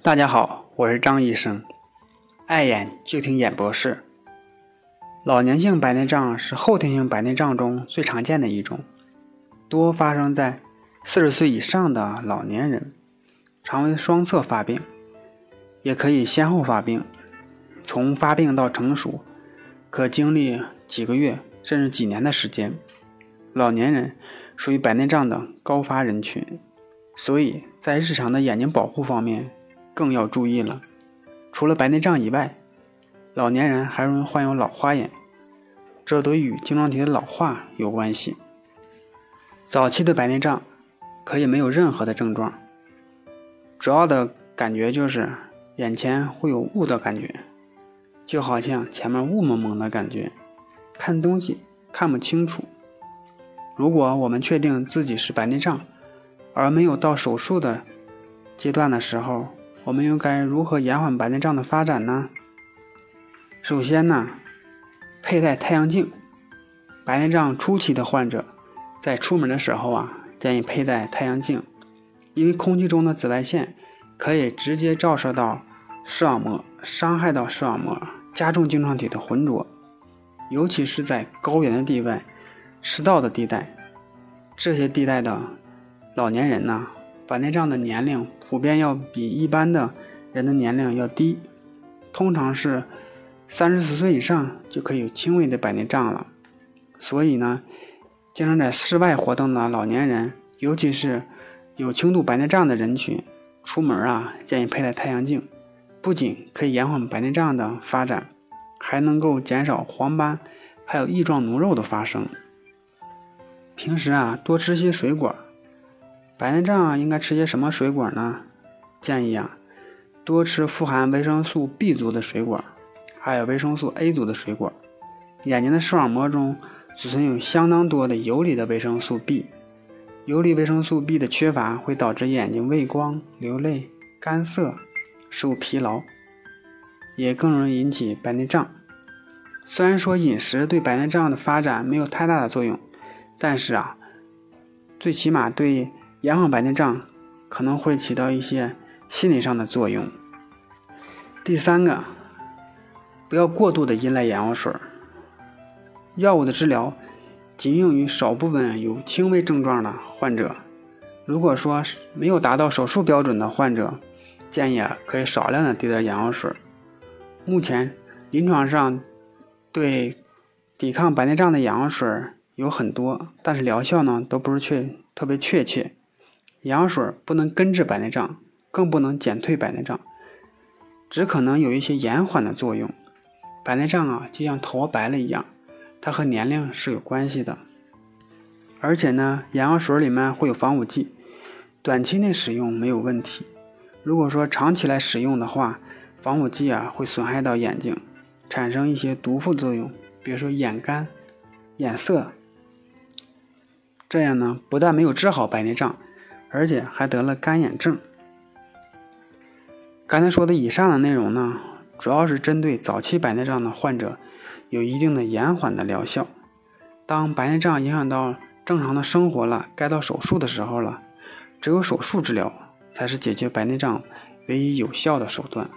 大家好，我是张医生，爱眼就听眼博士。老年性白内障是后天性白内障中最常见的一种，多发生在四十岁以上的老年人，常为双侧发病，也可以先后发病。从发病到成熟，可经历几个月甚至几年的时间。老年人属于白内障的高发人群，所以在日常的眼睛保护方面。更要注意了。除了白内障以外，老年人还容易患有老花眼，这都与晶状体的老化有关系。早期的白内障可以没有任何的症状，主要的感觉就是眼前会有雾的感觉，就好像前面雾蒙蒙的感觉，看东西看不清楚。如果我们确定自己是白内障，而没有到手术的阶段的时候，我们又该如何延缓白内障的发展呢？首先呢，佩戴太阳镜。白内障初期的患者在出门的时候啊，建议佩戴太阳镜，因为空气中的紫外线可以直接照射到视网膜，伤害到视网膜，加重晶状体的浑浊。尤其是在高原的地带、赤道的地带，这些地带的老年人呢。白内障的年龄普遍要比一般的人的年龄要低，通常是三十四岁以上就可以有轻微的白内障了。所以呢，经常在室外活动的老年人，尤其是有轻度白内障的人群，出门啊建议佩戴太阳镜，不仅可以延缓白内障的发展，还能够减少黄斑还有翼状脓肉的发生。平时啊多吃些水果。白内障应该吃些什么水果呢？建议啊，多吃富含维生素 B 族的水果，还有维生素 A 族的水果。眼睛的视网膜中储存有相当多的游离的维生素 B，游离维生素 B 的缺乏会导致眼睛畏光、流泪、干涩、视疲劳，也更容易引起白内障。虽然说饮食对白内障的发展没有太大的作用，但是啊，最起码对。延缓白内障可能会起到一些心理上的作用。第三个，不要过度的依赖眼药水。药物的治疗仅用于少部分有轻微症状的患者。如果说没有达到手术标准的患者，建议可以少量的滴点眼药水。目前临床上对抵抗白内障的眼药水有很多，但是疗效呢都不是确特别确切。眼药水不能根治白内障，更不能减退白内障，只可能有一些延缓的作用。白内障啊，就像头白了一样，它和年龄是有关系的。而且呢，眼药水里面会有防腐剂，短期内使用没有问题。如果说长期来使用的话，防腐剂啊会损害到眼睛，产生一些毒副作用，比如说眼干、眼涩。这样呢，不但没有治好白内障。而且还得了干眼症。刚才说的以上的内容呢，主要是针对早期白内障的患者，有一定的延缓的疗效。当白内障影响到正常的生活了，该到手术的时候了，只有手术治疗才是解决白内障唯一有效的手段。